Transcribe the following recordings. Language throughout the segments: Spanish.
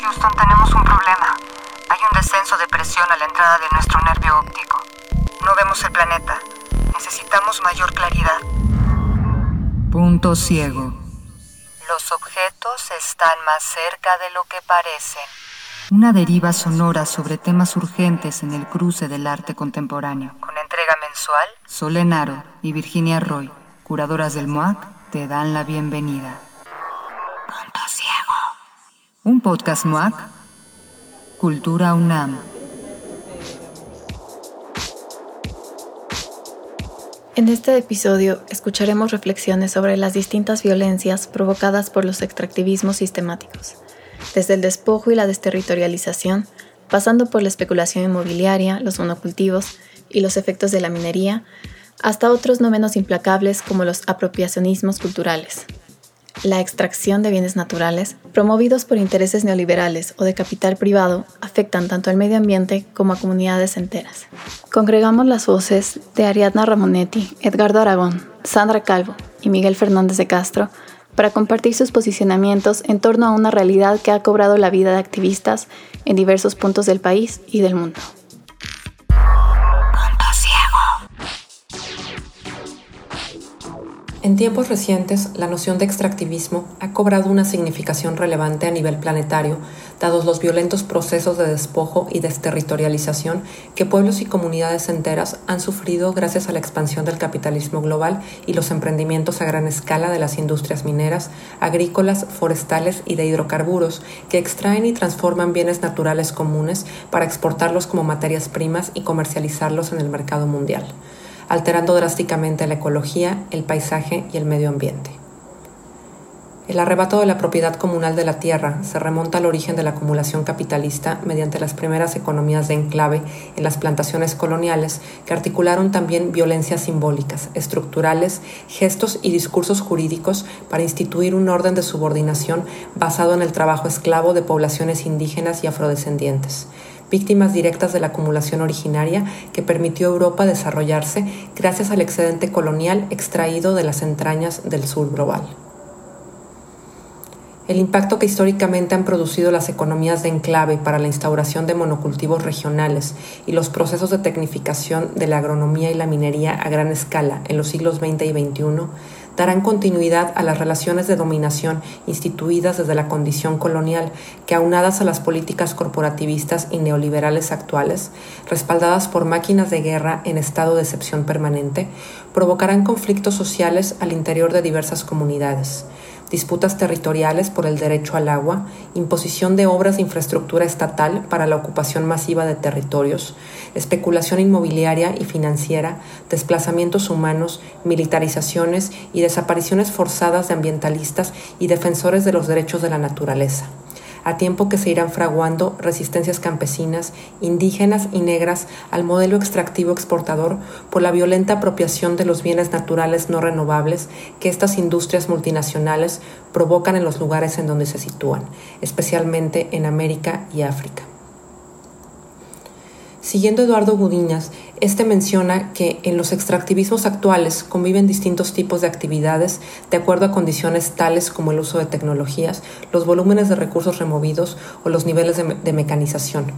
Houston, tenemos un problema. Hay un descenso de presión a la entrada de nuestro nervio óptico. No vemos el planeta. Necesitamos mayor claridad. Punto ciego. Los objetos están más cerca de lo que parecen. Una deriva sonora sobre temas urgentes en el cruce del arte contemporáneo. Con entrega mensual, Solenaro y Virginia Roy, curadoras del MOAC, te dan la bienvenida. Punto Ciego. Un podcast MOAC. Cultura UNAM. En este episodio escucharemos reflexiones sobre las distintas violencias provocadas por los extractivismos sistemáticos, desde el despojo y la desterritorialización, pasando por la especulación inmobiliaria, los monocultivos y los efectos de la minería, hasta otros no menos implacables como los apropiacionismos culturales, la extracción de bienes naturales, promovidos por intereses neoliberales o de capital privado, afectan tanto al medio ambiente como a comunidades enteras. Congregamos las voces de Ariadna Ramonetti, Edgardo Aragón, Sandra Calvo y Miguel Fernández de Castro para compartir sus posicionamientos en torno a una realidad que ha cobrado la vida de activistas en diversos puntos del país y del mundo. En tiempos recientes, la noción de extractivismo ha cobrado una significación relevante a nivel planetario, dados los violentos procesos de despojo y desterritorialización que pueblos y comunidades enteras han sufrido gracias a la expansión del capitalismo global y los emprendimientos a gran escala de las industrias mineras, agrícolas, forestales y de hidrocarburos, que extraen y transforman bienes naturales comunes para exportarlos como materias primas y comercializarlos en el mercado mundial alterando drásticamente la ecología, el paisaje y el medio ambiente. El arrebato de la propiedad comunal de la tierra se remonta al origen de la acumulación capitalista mediante las primeras economías de enclave en las plantaciones coloniales que articularon también violencias simbólicas, estructurales, gestos y discursos jurídicos para instituir un orden de subordinación basado en el trabajo esclavo de poblaciones indígenas y afrodescendientes, víctimas directas de la acumulación originaria que permitió a Europa desarrollarse gracias al excedente colonial extraído de las entrañas del sur global. El impacto que históricamente han producido las economías de enclave para la instauración de monocultivos regionales y los procesos de tecnificación de la agronomía y la minería a gran escala en los siglos XX y XXI darán continuidad a las relaciones de dominación instituidas desde la condición colonial, que aunadas a las políticas corporativistas y neoliberales actuales, respaldadas por máquinas de guerra en estado de excepción permanente, provocarán conflictos sociales al interior de diversas comunidades disputas territoriales por el derecho al agua, imposición de obras de infraestructura estatal para la ocupación masiva de territorios, especulación inmobiliaria y financiera, desplazamientos humanos, militarizaciones y desapariciones forzadas de ambientalistas y defensores de los derechos de la naturaleza a tiempo que se irán fraguando resistencias campesinas, indígenas y negras al modelo extractivo exportador por la violenta apropiación de los bienes naturales no renovables que estas industrias multinacionales provocan en los lugares en donde se sitúan, especialmente en América y África. Siguiendo Eduardo Gudiñas, este menciona que en los extractivismos actuales conviven distintos tipos de actividades de acuerdo a condiciones tales como el uso de tecnologías, los volúmenes de recursos removidos o los niveles de, de mecanización.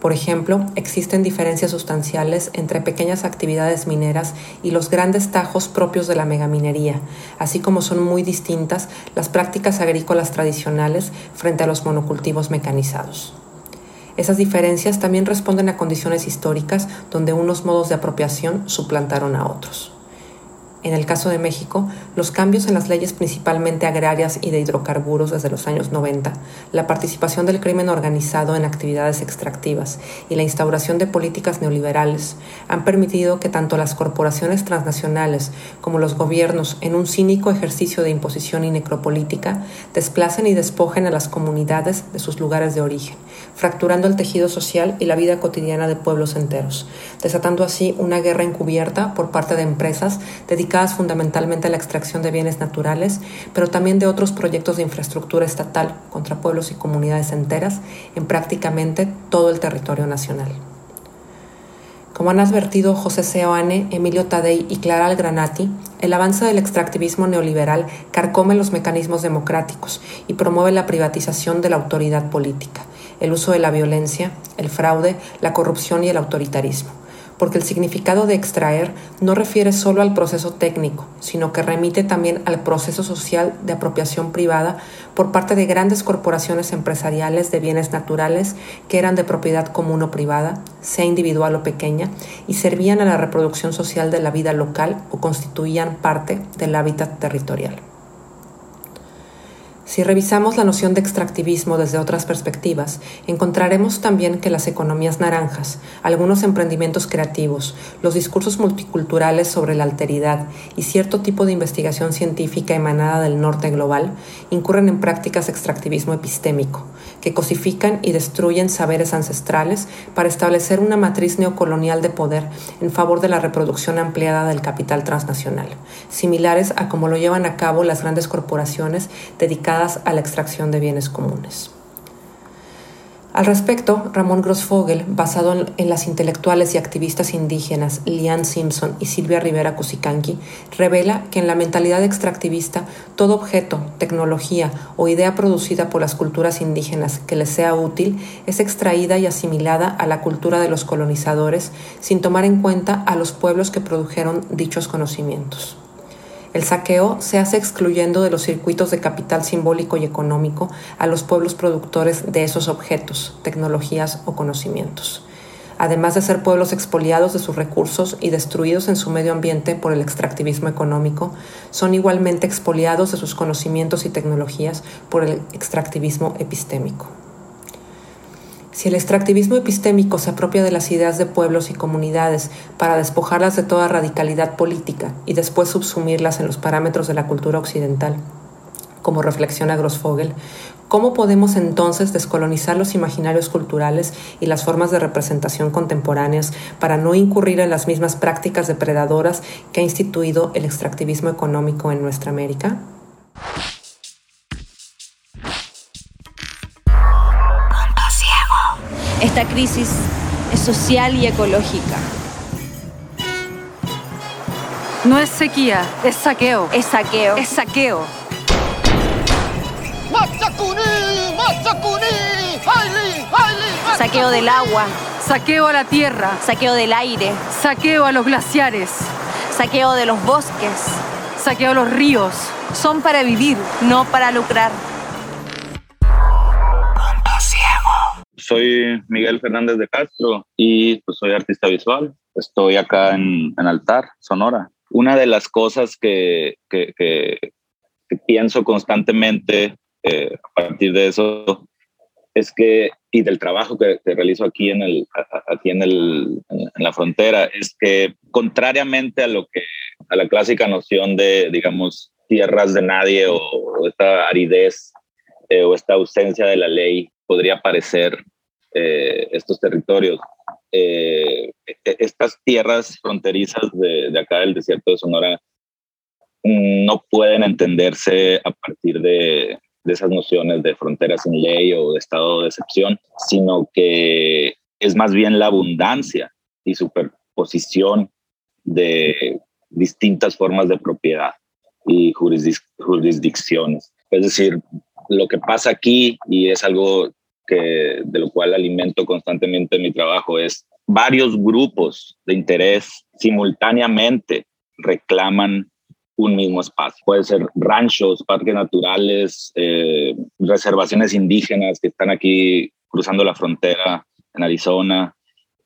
Por ejemplo, existen diferencias sustanciales entre pequeñas actividades mineras y los grandes tajos propios de la megaminería, así como son muy distintas las prácticas agrícolas tradicionales frente a los monocultivos mecanizados. Esas diferencias también responden a condiciones históricas donde unos modos de apropiación suplantaron a otros. En el caso de México, los cambios en las leyes principalmente agrarias y de hidrocarburos desde los años 90, la participación del crimen organizado en actividades extractivas y la instauración de políticas neoliberales han permitido que tanto las corporaciones transnacionales como los gobiernos, en un cínico ejercicio de imposición y necropolítica, desplacen y despojen a las comunidades de sus lugares de origen, fracturando el tejido social y la vida cotidiana de pueblos enteros, desatando así una guerra encubierta por parte de empresas dedicadas fundamentalmente a la extracción de bienes naturales, pero también de otros proyectos de infraestructura estatal contra pueblos y comunidades enteras en prácticamente todo el territorio nacional. Como han advertido José Seoane, Emilio Tadei y Clara Algranati, el avance del extractivismo neoliberal carcome los mecanismos democráticos y promueve la privatización de la autoridad política, el uso de la violencia, el fraude, la corrupción y el autoritarismo porque el significado de extraer no refiere solo al proceso técnico, sino que remite también al proceso social de apropiación privada por parte de grandes corporaciones empresariales de bienes naturales que eran de propiedad común o privada, sea individual o pequeña, y servían a la reproducción social de la vida local o constituían parte del hábitat territorial. Si revisamos la noción de extractivismo desde otras perspectivas, encontraremos también que las economías naranjas, algunos emprendimientos creativos, los discursos multiculturales sobre la alteridad y cierto tipo de investigación científica emanada del norte global incurren en prácticas de extractivismo epistémico, que cosifican y destruyen saberes ancestrales para establecer una matriz neocolonial de poder en favor de la reproducción ampliada del capital transnacional, similares a como lo llevan a cabo las grandes corporaciones dedicadas a la extracción de bienes comunes. Al respecto, Ramón Grossfogel, basado en, las intelectuales y activistas indígenas Lian Simpson y Silvia Rivera Cusicanqui, revela que en la mentalidad extractivista todo objeto, tecnología o idea producida por las culturas indígenas que les sea útil es extraída y asimilada a la cultura de los colonizadores sin tomar en cuenta a los pueblos que produjeron dichos conocimientos. El saqueo se hace excluyendo de los circuitos de capital simbólico y económico a los pueblos productores de esos objetos, tecnologías o conocimientos. Además de ser pueblos expoliados de sus recursos y destruidos en su medio ambiente por el extractivismo económico, son igualmente expoliados de sus conocimientos y tecnologías por el extractivismo epistémico. Si el extractivismo epistémico se apropia de las ideas de pueblos y comunidades para despojarlas de toda radicalidad política y después subsumirlas en los parámetros de la cultura occidental, como reflexiona Grossfogel, ¿cómo podemos entonces descolonizar los imaginarios culturales y las formas de representación contemporáneas para no incurrir en las mismas prácticas depredadoras que ha instituido el extractivismo económico en nuestra América? Esta crisis es social y ecológica. No es sequía, es saqueo. Es saqueo. Es saqueo. Saqueo del agua. Saqueo a la tierra. Saqueo del aire. Saqueo a los glaciares. Saqueo de los bosques. Saqueo a los ríos. Son para vivir, no para lucrar. Soy Miguel Fernández de Castro y pues soy artista visual. Estoy acá en, Altar, Sonora. Una de las cosas que, que, pienso constantemente eh, a partir de eso es que, y del trabajo que, realizo aquí, en, el, aquí en, el, en la frontera, es que contrariamente a lo que, a la clásica noción de, digamos, tierras de nadie o, esta aridez eh, o esta ausencia de la ley podría parecer eh, estos territorios. Eh, e-, estas tierras fronterizas de, acá del desierto de Sonora no pueden entenderse a partir de, esas nociones de fronteras sin ley o de estado de excepción, sino que es más bien la abundancia y superposición de distintas formas de propiedad y jurisdicciones. Es decir, lo que pasa aquí, y es algo que, de lo cual alimento constantemente mi trabajo, es varios grupos de interés simultáneamente reclaman un mismo espacio. Puede ser ranchos, parques naturales, eh, reservaciones indígenas que están aquí cruzando la frontera en Arizona,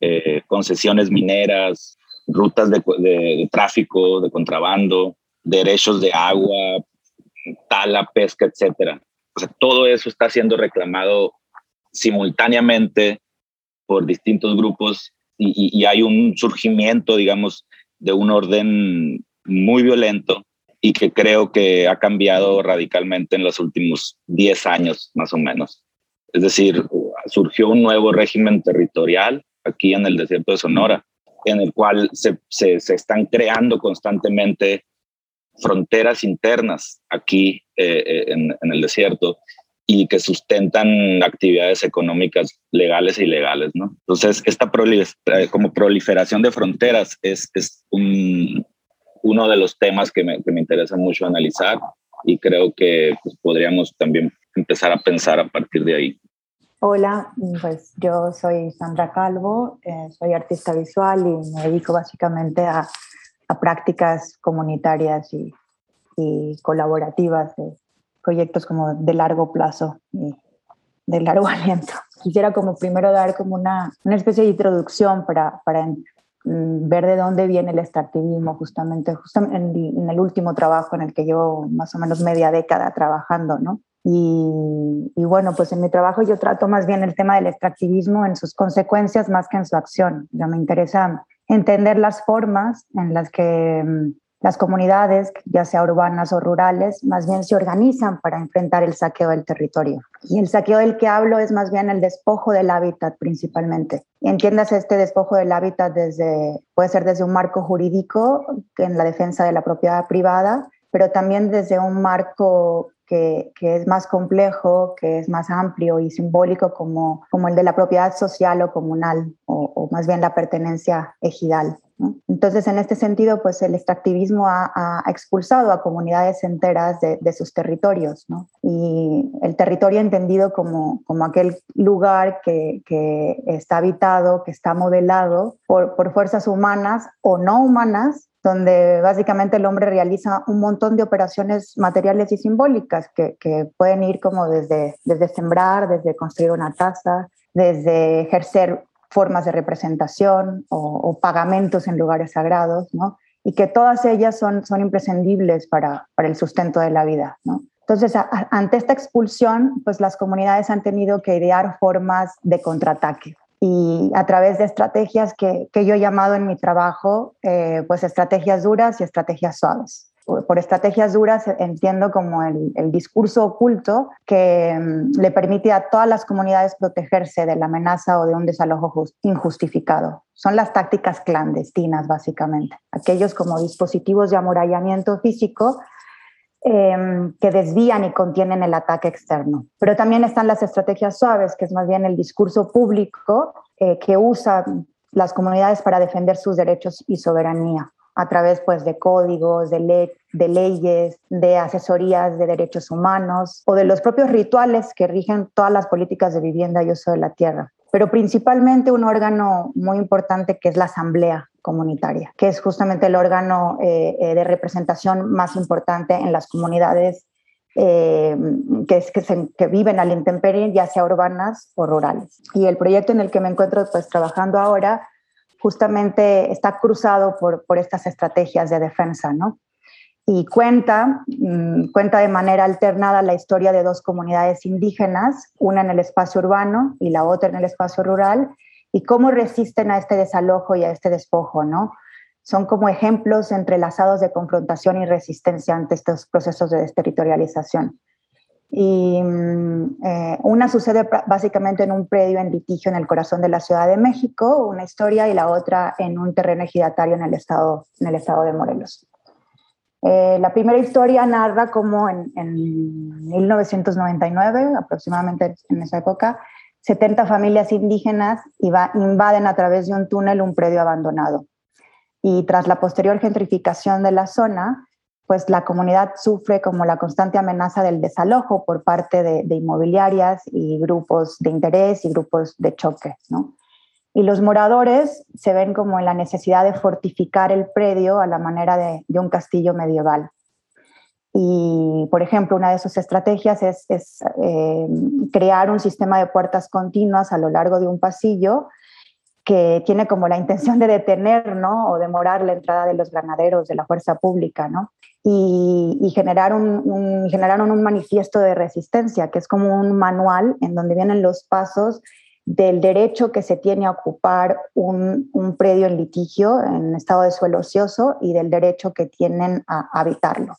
eh, concesiones mineras, rutas de, tráfico, de contrabando, derechos de agua, tala, pesca, etcétera. Todo eso está siendo reclamado simultáneamente por distintos grupos y, hay un surgimiento, digamos, de un orden muy violento y que creo que ha cambiado radicalmente en los últimos 10 años, más o menos. Es decir, surgió un nuevo régimen territorial aquí en el desierto de Sonora, en el cual se, se, están creando constantemente fronteras internas aquí eh, eh, en, en, el desierto y que sustentan actividades económicas legales e ilegales, ¿no? Entonces, esta eh, como proliferación de fronteras es, es un, uno de los temas que me, que me, interesa mucho analizar y creo que pues, podríamos también empezar a pensar a partir de ahí. Hola, pues yo soy Sandra Calvo, eh, soy artista visual y me dedico básicamente a, a prácticas comunitarias y, y colaborativas de, proyectos como de largo plazo y de largo aliento. Quisiera como primero dar como una, una especie de introducción para, para mm, ver de dónde viene el extractivismo, justamente, justamente en, el último trabajo en el que llevo más o menos media década trabajando, ¿no? Y, y, bueno, pues en mi trabajo yo trato más bien el tema del extractivismo en sus consecuencias más que en su acción. Ya me interesa entender las formas en las que mm, las comunidades, ya sea urbanas o rurales, más bien se organizan para enfrentar el saqueo del territorio. Y el saqueo del que hablo es más bien el despojo del hábitat principalmente. Y entiendas este despojo del hábitat desde, puede ser desde un marco jurídico en la defensa de la propiedad privada, pero también desde un marco que, es más complejo, que es más amplio y simbólico como, como el de la propiedad social o comunal, o más bien la pertenencia ejidal. Entonces, en este sentido, pues el extractivismo ha, expulsado a comunidades enteras de, sus territorios, Y el territorio entendido como, como aquel lugar que, está habitado, que está modelado por, fuerzas humanas o no humanas, donde básicamente el hombre realiza un montón de operaciones materiales y simbólicas que, pueden ir como desde, desde sembrar, desde construir una casa, desde ejercer formas de representación o, pagamentos en lugares sagrados, ¿no? y que todas ellas son, son imprescindibles para, para el sustento de la vida. ¿no? Entonces, ante esta expulsión, pues las comunidades han tenido que idear formas de contraataque y a través de estrategias que, que yo he llamado en mi trabajo, eh, pues estrategias duras y estrategias suaves por estrategias duras entiendo como el, discurso oculto que mm, le permite a todas las comunidades protegerse de la amenaza o de un desalojo injustificado. Son las tácticas clandestinas, básicamente. Aquellos como dispositivos de amurallamiento físico em, que desvían y contienen el ataque externo. Pero también están las estrategias suaves, que es más bien el discurso público eh, que usan las comunidades para defender sus derechos y soberanía a través pues, de códigos, de, de leyes, de asesorías de derechos humanos o de los propios rituales que rigen todas las políticas de vivienda y uso de la tierra. Pero principalmente un órgano muy importante que es la Asamblea Comunitaria, que es justamente el órgano eh, eh, de representación más importante en las comunidades eh, que, viven al intemperie, ya sea urbanas o rurales. Y el proyecto en el que me encuentro pues, trabajando ahora justamente está cruzado por, por estas estrategias de defensa, ¿no? Y cuenta, mm, cuenta de manera alternada la historia de dos comunidades indígenas, una en el espacio urbano y la otra en el espacio rural, y cómo resisten a este desalojo y a este despojo, ¿no? Son como ejemplos entrelazados de confrontación y resistencia ante estos procesos de desterritorialización. Y mm, eh, una sucede básicamente en un predio en litigio en el corazón de la Ciudad de México, una historia, y la otra en un terreno ejidatario en el estado, en el estado de Morelos. Eh, la primera historia narra cómo en, en, 1999, aproximadamente en esa época, 70 familias indígenas invaden a través de un túnel un predio abandonado. Y tras la posterior gentrificación de la zona, pues la comunidad sufre como la constante amenaza del desalojo por parte de, inmobiliarias y grupos de interés y grupos de choque, ¿no? Y los moradores se ven como en la necesidad de fortificar el predio a la manera de, un castillo medieval. Y, por ejemplo, una de sus estrategias es, eh, crear un sistema de puertas continuas a lo largo de un pasillo que tiene como la intención de detener ¿no? o demorar la entrada de los granaderos de la fuerza pública. ¿no? y, generar un, generaron un manifiesto de resistencia, que es como un manual en donde vienen los pasos del derecho que se tiene a ocupar un, predio en litigio en estado de suelo ocioso y del derecho que tienen a habitarlo.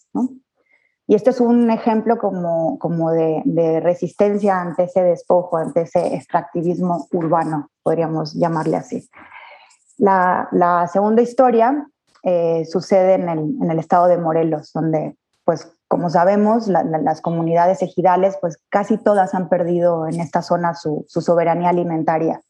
Y esto es un ejemplo como, como de, resistencia ante ese despojo, ante ese extractivismo urbano, podríamos llamarle así. La, la segunda historia eh, sucede en el, en el, estado de Morelos, donde pues como sabemos, las comunidades ejidales, pues casi todas han perdido en esta zona su, soberanía alimentaria,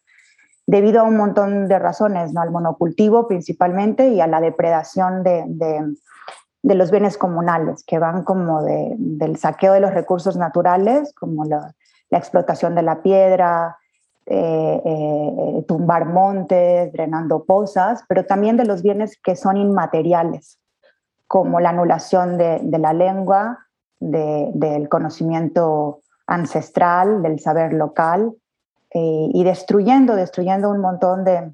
debido a un montón de razones, ¿no? al monocultivo principalmente y a la depredación de, de, los bienes comunales, que van como del saqueo de los recursos naturales, como la, explotación de la piedra, eh, eh, tumbar montes, drenando pozas, pero también de los bienes que son inmateriales, como la anulación de, la lengua, del conocimiento ancestral, del saber local, eh, y destruyendo, destruyendo un montón de,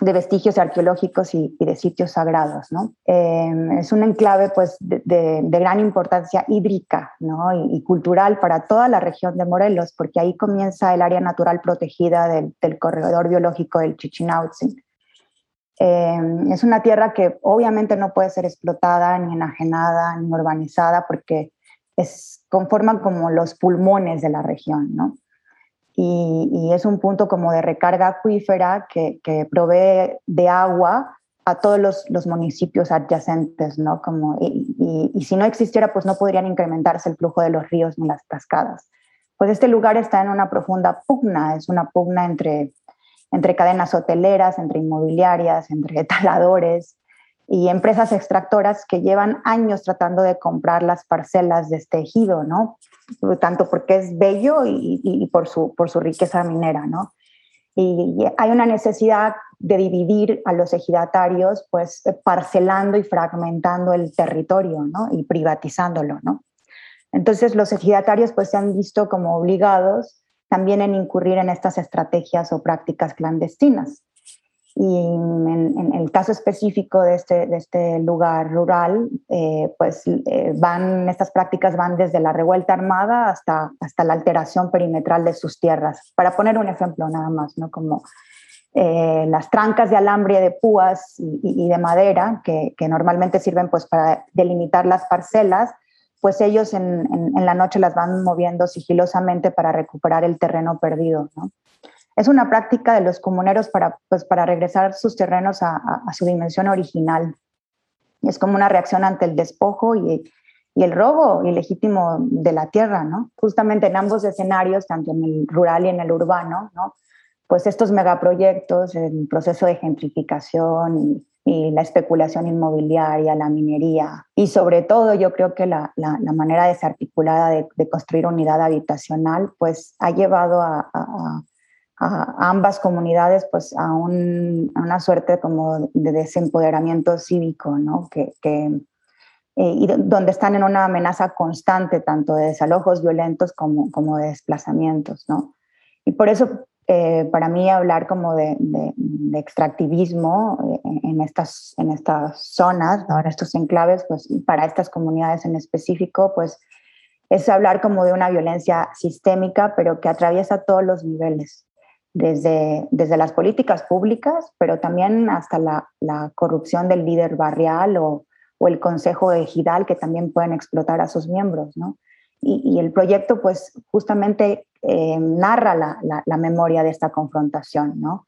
vestigios arqueológicos y, de sitios sagrados. ¿no? Em, es un enclave pues, de, gran importancia hídrica ¿no? y, cultural para toda la región de Morelos, porque ahí comienza el área natural protegida del, del corredor biológico del Chichinautzin. Em, es una tierra que obviamente no puede ser explotada, ni enajenada, ni urbanizada, porque es, conforman como los pulmones de la región, ¿no? Y, es un punto como de recarga acuífera que, provee de agua a todos los, municipios adyacentes, ¿no? Como, y, y, si no existiera, pues no podrían incrementarse el flujo de los ríos ni las cascadas. Pues este lugar está en una profunda pugna, es una pugna entre entre cadenas hoteleras, entre inmobiliarias, entre taladores y empresas extractoras que llevan años tratando de comprar las parcelas de este ejido, ¿no? Tanto porque es bello y, por, su, por su riqueza minera, ¿no? Y hay una necesidad de dividir a los ejidatarios, pues parcelando y fragmentando el territorio, ¿no? Y privatizándolo, ¿no? Entonces los ejidatarios pues se han visto como obligados también en incurrir en estas estrategias o prácticas clandestinas. Y en, el caso específico de este, de este lugar rural, eh, pues eh, van, estas prácticas van desde la revuelta armada hasta, hasta la alteración perimetral de sus tierras. Para poner un ejemplo nada más, ¿no? Como eh, las trancas de alambre de púas y, de madera, que, que, normalmente sirven pues para delimitar las parcelas, pues ellos en, la noche las van moviendo sigilosamente para recuperar el terreno perdido. Es una práctica de los comuneros para, pues, para regresar sus terrenos a, su dimensión original. Es como una reacción ante el despojo y, el robo ilegítimo de la tierra, ¿no? Justamente en ambos escenarios, tanto en el rural y en el urbano, Pues estos megaproyectos, el proceso de gentrificación y y la especulación inmobiliaria, la minería y sobre todo yo creo que la, la, manera desarticulada de, construir unidad habitacional pues ha llevado a, ambas comunidades pues a, un, una suerte como de desempoderamiento cívico, ¿no? Que eh, y donde están en una amenaza constante tanto de desalojos violentos como, como de desplazamientos, ¿no? Y por eso eh, para mí hablar como de, extractivismo eh, en, estas, en estas zonas, en estos enclaves, pues para estas comunidades en específico, pues es hablar como de una violencia sistémica, pero que atraviesa todos los niveles, desde, desde las políticas públicas, pero también hasta la, la corrupción del líder barrial o, o, el consejo ejidal, que también pueden explotar a sus miembros, ¿no? Y, y el proyecto, pues justamente eh, narra la, la, memoria de esta confrontación, ¿no?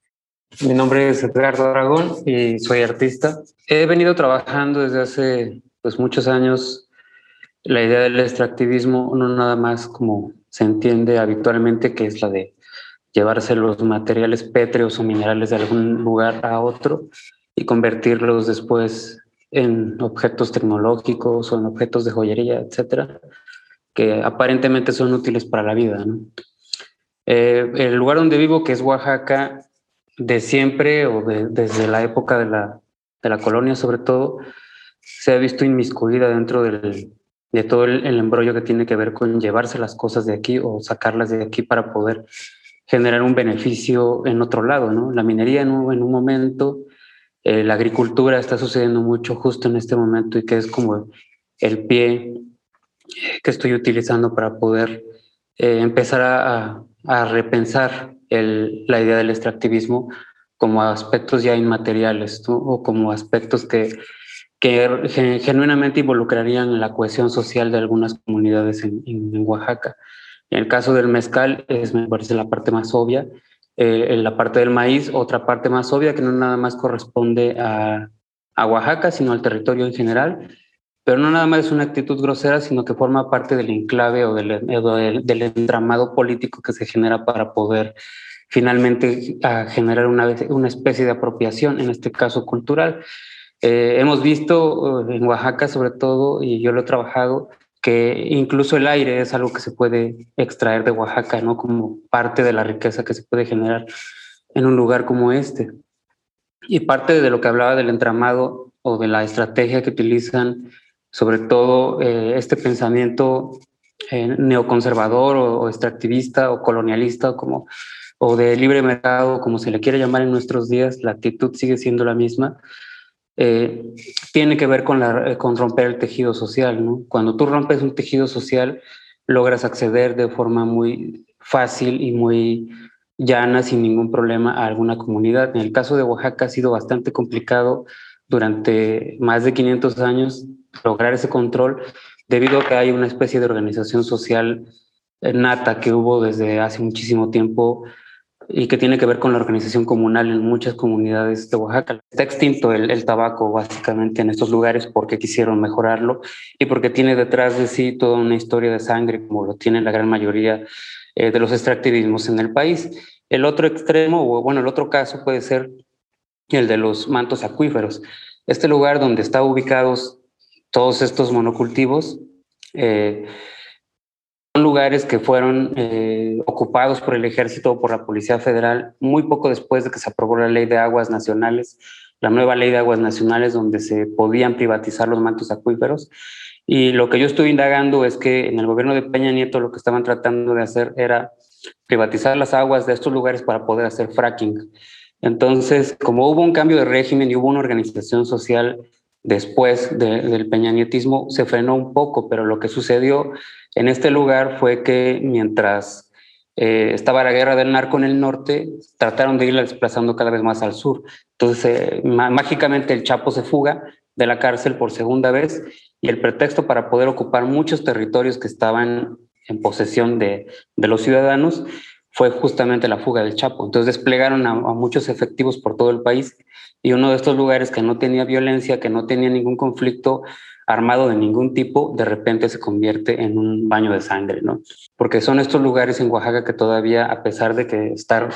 Mi nombre es Edgardo Aragón y soy artista. He venido trabajando desde hace pues, muchos años la idea del extractivismo, no nada más como se entiende habitualmente, que es la de llevarse los materiales pétreos o minerales de algún lugar a otro y convertirlos después en objetos tecnológicos o en objetos de joyería, etcétera, que aparentemente son útiles para la vida. Eh, el lugar donde vivo, que es Oaxaca, de siempre o desde la época de la, de la, colonia sobre todo, se ha visto inmiscuida dentro del, de todo el, embrollo que tiene que ver con llevarse las cosas de aquí o sacarlas de aquí para poder generar un beneficio en otro lado. ¿no? La minería en un, en un momento, eh, la agricultura está sucediendo mucho justo en este momento y que es como el pie que estoy utilizando para poder eh, empezar a, repensar la idea del extractivismo como aspectos ya inmateriales o como aspectos que, genuinamente involucrarían la cohesión social de algunas comunidades en, Oaxaca. En el caso del mezcal, es, me parece la parte más obvia. Eh, en la parte del maíz, otra parte más obvia que no nada más corresponde a Oaxaca, sino al territorio en general, pero no nada más es una actitud grosera, sino que forma parte del enclave o del, del, entramado político que se genera para poder finalmente generar una, una especie de apropiación, en este caso cultural. Eh, hemos visto en Oaxaca sobre todo, y yo lo he trabajado, que incluso el aire es algo que se puede extraer de Oaxaca, ¿no? Como parte de la riqueza que se puede generar en un lugar como este. Y parte de lo que hablaba del entramado o de la estrategia que utilizan, sobre todo eh, este pensamiento eh, neoconservador o, extractivista o colonialista o, como, o de libre mercado, como se le quiere llamar en nuestros días, la actitud sigue siendo la misma. Eh, tiene que ver con, con romper el tejido social. Cuando tú rompes un tejido social, logras acceder de forma muy fácil y muy llana, sin ningún problema, a alguna comunidad. En el caso de Oaxaca ha sido bastante complicado durante más de 500 años lograr ese control debido a que hay una especie de organización social nata que hubo desde hace muchísimo tiempo y que tiene que ver con la organización comunal en muchas comunidades de Oaxaca. Está extinto el, tabaco básicamente en estos lugares porque quisieron mejorarlo y porque tiene detrás de sí toda una historia de sangre como lo tiene la gran mayoría eh, de los extractivismos en el país. El otro extremo, o bueno, el otro caso puede ser el de los mantos acuíferos. Este lugar donde están ubicados todos estos monocultivos eh, son lugares que fueron eh, ocupados por el ejército o por la Policía Federal muy poco después de que se aprobó la ley de aguas nacionales, la nueva ley de aguas nacionales donde se podían privatizar los mantos acuíferos y lo que yo estuve indagando es que en el gobierno de Peña Nieto lo que estaban tratando de hacer era privatizar las aguas de estos lugares para poder hacer fracking. Entonces, como hubo un cambio de régimen y hubo una organización social después del peñanietismo, se frenó un poco, pero lo que sucedió en este lugar fue que mientras eh, estaba la guerra del narco en el norte, trataron de irla desplazando cada vez más al sur. Entonces, eh, mágicamente el Chapo se fuga de la cárcel por segunda vez y el pretexto para poder ocupar muchos territorios que estaban en posesión de, los ciudadanos fue justamente la fuga del Chapo. Entonces desplegaron a, muchos efectivos por todo el país y uno de estos lugares que no tenía violencia, que no tenía ningún conflicto armado de ningún tipo, de repente se convierte en un baño de sangre, ¿no? Porque son estos lugares en Oaxaca que todavía, a pesar de que estar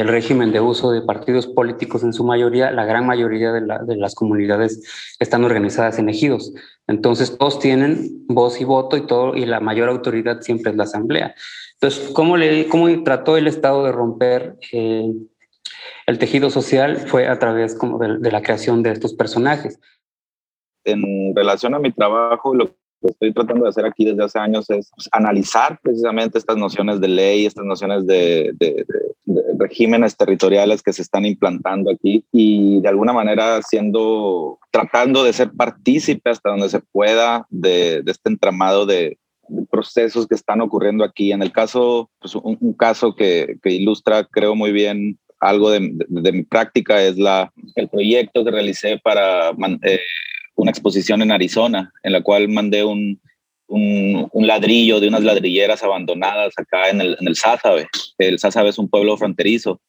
el régimen de uso de partidos políticos en su mayoría, la gran mayoría de, las comunidades están organizadas en ejidos. Entonces todos tienen voz y voto y todo, y la mayor autoridad siempre es la asamblea. Entonces, ¿cómo, le, cómo trató el Estado de romper eh, el tejido social? Fue a través como de, la creación de estos personajes. En relación a mi trabajo, lo que estoy tratando de hacer aquí desde hace años es pues, analizar precisamente estas nociones de ley, estas nociones de, regímenes territoriales que se están implantando aquí y de alguna manera siendo, tratando de ser partícipe hasta donde se pueda de, este entramado de, procesos que están ocurriendo aquí. En el caso, pues un, caso que, ilustra, creo muy bien, algo de, mi práctica es la, el proyecto que realicé para eh, una exposición en Arizona, en la cual mandé un, un, ladrillo de unas ladrilleras abandonadas acá en el, en el Sázabe. El Sázabe es un pueblo fronterizo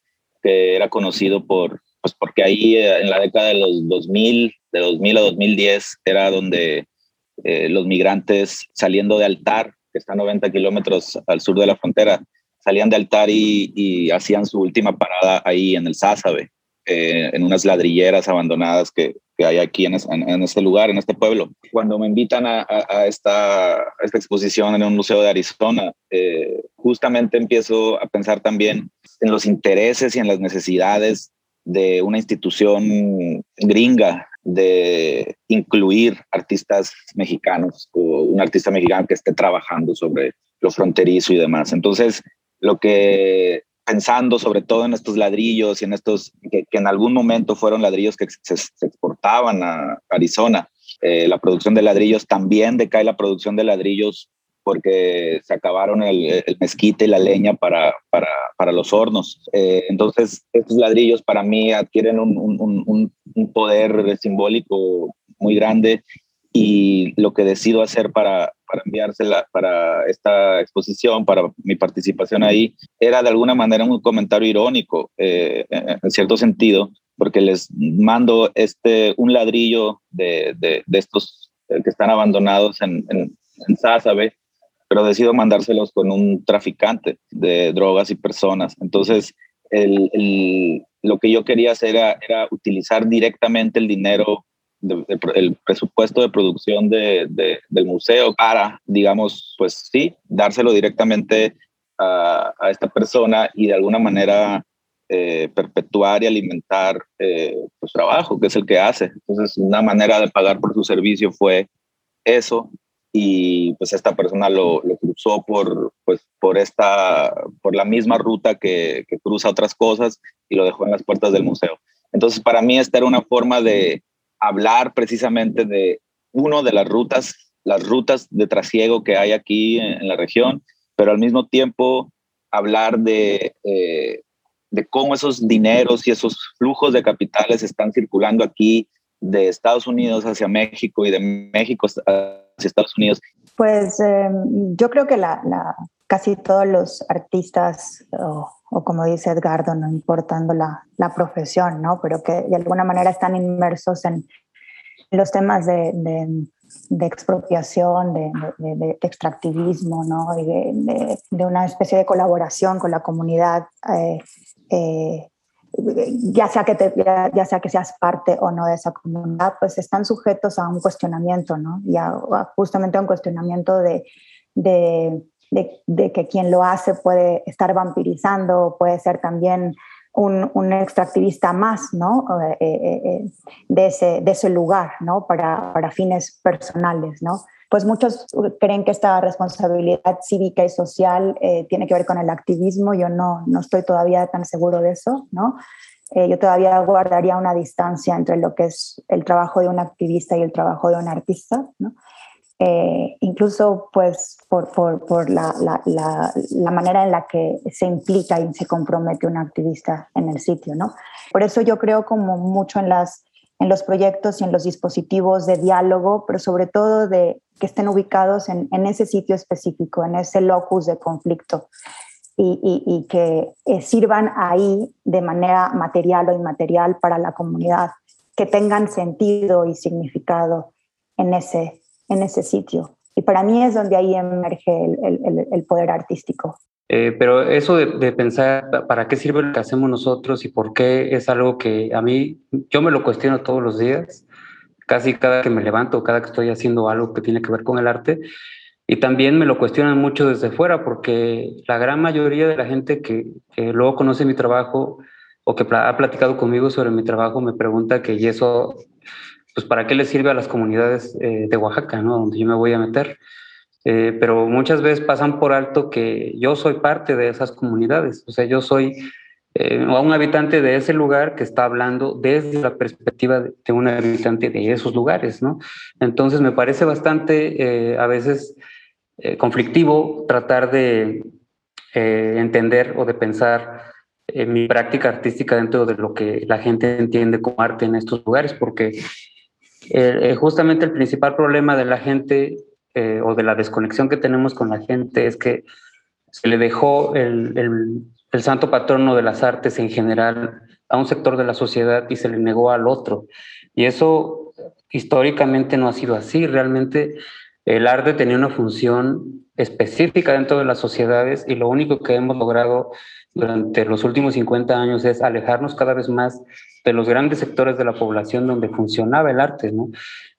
que era conocido por, pues porque ahí eh, en la década de los 2000, de 2000 a 2010, era donde eh, los migrantes saliendo de Altar, que está a 90 kilómetros al sur de la frontera, salían de Altar y, y hacían su última parada ahí en el Sázabe. Eh, en unas ladrilleras abandonadas que, que hay aquí en, en, este lugar, en este pueblo. Cuando me invitan a, a, esta, esta, exposición en un museo de Arizona, eh, justamente empiezo a pensar también en los intereses y en las necesidades de una institución gringa de incluir artistas mexicanos o un artista mexicano que esté trabajando sobre lo fronterizo y demás. Entonces, lo que pensando sobre todo en estos ladrillos y en estos que, en algún momento fueron ladrillos que se, exportaban a Arizona. Eh, la producción de ladrillos también decae la producción de ladrillos porque se acabaron el, mezquite y la leña para, para, para los hornos. Eh, entonces, estos ladrillos para mí adquieren un, un, un poder simbólico muy grande y lo que decido hacer para, para enviársela para esta exposición, para mi participación ahí, era de alguna manera un comentario irónico, eh, en cierto sentido, porque les mando este, un ladrillo de, de, estos que están abandonados en, en, en Sázabe, pero decido mandárselos con un traficante de drogas y personas. Entonces, el, el, lo que yo quería hacer era, era utilizar directamente el dinero el presupuesto de producción de, del museo para, digamos, pues sí, dárselo directamente a, a esta persona y de alguna manera eh, perpetuar y alimentar eh, su trabajo, que es el que hace. Entonces, una manera de pagar por su servicio fue eso y pues esta persona lo, lo cruzó por, pues, por, esta, por la misma ruta que, que cruza otras cosas y lo dejó en las puertas del museo. Entonces, para mí esta era una forma de, hablar precisamente de uno de las rutas, las rutas de trasiego que hay aquí en, la región, pero al mismo tiempo hablar de, eh, de cómo esos dineros y esos flujos de capitales están circulando aquí de Estados Unidos hacia México y de México hacia Estados Unidos. Pues eh, yo creo que la, casi todos los artistas, o, como dice Edgardo, no importando la, la, profesión, ¿no? pero que de alguna manera están inmersos en los temas de, de, de expropiación, de, de, extractivismo, ¿no? y de, una especie de colaboración con la comunidad. Eh, eh, ya sea, que te, ya, sea que seas parte o no de esa comunidad, pues están sujetos a un cuestionamiento, ¿no? Y a, justamente a un cuestionamiento de, de, de, que quien lo hace puede estar vampirizando, puede ser también un, un extractivista más, ¿no? Eh, eh, eh, de, ese, de ese lugar, ¿no? Para, para fines personales, ¿no? pues muchos creen que esta responsabilidad cívica y social tiene que ver con el activismo. Yo no, no estoy todavía tan seguro de eso, ¿no? Yo todavía guardaría una distancia entre lo que es el trabajo de un activista y el trabajo de un artista. Eh, incluso pues por, la, manera en la que se implica y se compromete un activista en el sitio, ¿no? Por eso yo creo como mucho en los proyectos y en los dispositivos de diálogo, pero sobre todo de que estén ubicados en, ese sitio específico, en ese locus de conflicto y que eh, sirvan ahí de manera material o inmaterial para la comunidad, que tengan sentido y significado en ese, en ese sitio. Y para mí es donde ahí emerge el, el, poder artístico. Eh, pero eso de, pensar para qué sirve lo que hacemos nosotros y por qué es algo que a mí, yo me lo cuestiono todos los días, casi cada que me levanto, cada que estoy haciendo algo que tiene que ver con el arte. Y también me lo cuestionan mucho desde fuera, porque la gran mayoría de la gente que, que luego conoce mi trabajo o que ha platicado conmigo sobre mi trabajo me pregunta que y eso, pues para qué le sirve a las comunidades eh, de Oaxaca, ¿no? Donde yo me voy a meter. Eh, pero muchas veces pasan por alto que yo soy parte de esas comunidades, o sea, yo soy eh, un habitante de ese lugar que está hablando desde la perspectiva de, un habitante de esos lugares, ¿no? Entonces me parece bastante a veces conflictivo tratar de entender o de pensar mi práctica artística dentro de lo que la gente entiende como arte en estos lugares, porque justamente el principal problema de la gente eh, o de la desconexión que tenemos con la gente es que se le dejó el, el, el, santo patrono de las artes en general a un sector de la sociedad y se le negó al otro. Y eso históricamente no ha sido así. Realmente el arte tenía una función específica dentro de las sociedades y lo único que hemos logrado durante los últimos 50 años es alejarnos cada vez más de los grandes sectores de la población donde funcionaba el arte, ¿no?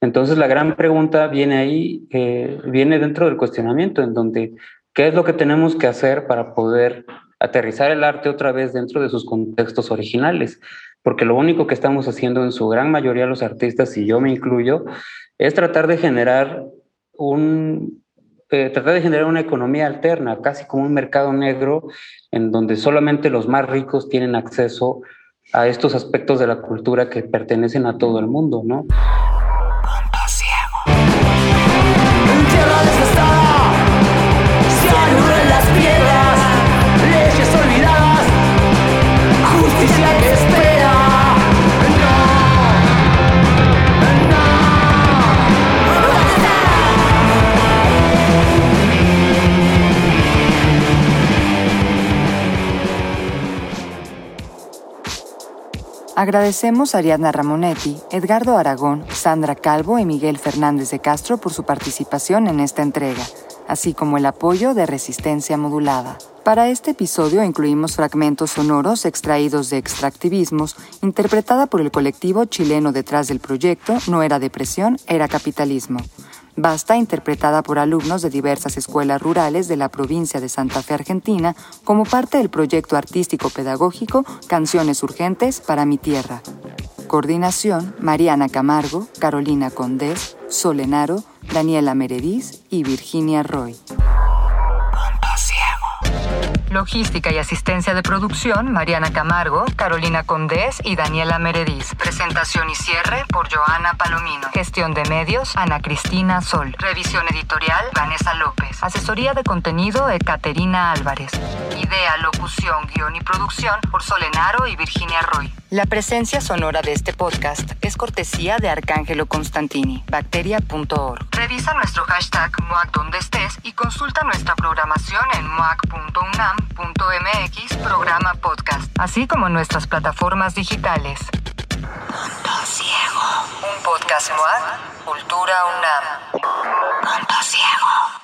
Entonces la gran pregunta viene ahí, eh, viene dentro del cuestionamiento, en donde qué es lo que tenemos que hacer para poder aterrizar el arte otra vez dentro de sus contextos originales, porque lo único que estamos haciendo en su gran mayoría los artistas, y yo me incluyo, es tratar de generar un, eh, tratar de generar una economía alterna, casi como un mercado negro, en donde solamente los más ricos tienen acceso a estos aspectos de la cultura que pertenecen a todo el mundo, ¿no? leyes olvidadas, justicia que. Agradecemos a Ariadna Ramonetti, Edgardo Aragón, Sandra Calvo y Miguel Fernández de Castro por su participación en esta entrega, así como el apoyo de Resistencia Modulada. Para este episodio incluimos fragmentos sonoros extraídos de Extractivismos, interpretada por el colectivo chileno detrás del proyecto No era depresión, era capitalismo. Basta interpretada por alumnos de diversas escuelas rurales de la provincia de Santa Fe, Argentina, como parte del proyecto artístico pedagógico Canciones Urgentes para mi Tierra. Coordinación, Mariana Camargo, Carolina Condés, Solenaro, Daniela Merediz y Virginia Roy. Logística y asistencia de producción, Mariana Camargo, Carolina Condés y Daniela Merediz. Presentación y cierre por Joana Palomino. Gestión de medios, Ana Cristina Sol. Revisión editorial, Vanessa López. Asesoría de contenido, Ekaterina Álvarez. Idea, locución, guion y producción por Solenaro y Virginia Roy. La presencia sonora de este podcast es cortesía de Arcángelo Constantini, bacteria.org. Revisa nuestro hashtag MOAC y consulta nuestra programación en moac.unam .mx programa podcast, así como nuestras plataformas digitales. Punto Ciego. Un podcast MOAC, Cultura UNAM. Punto Ciego.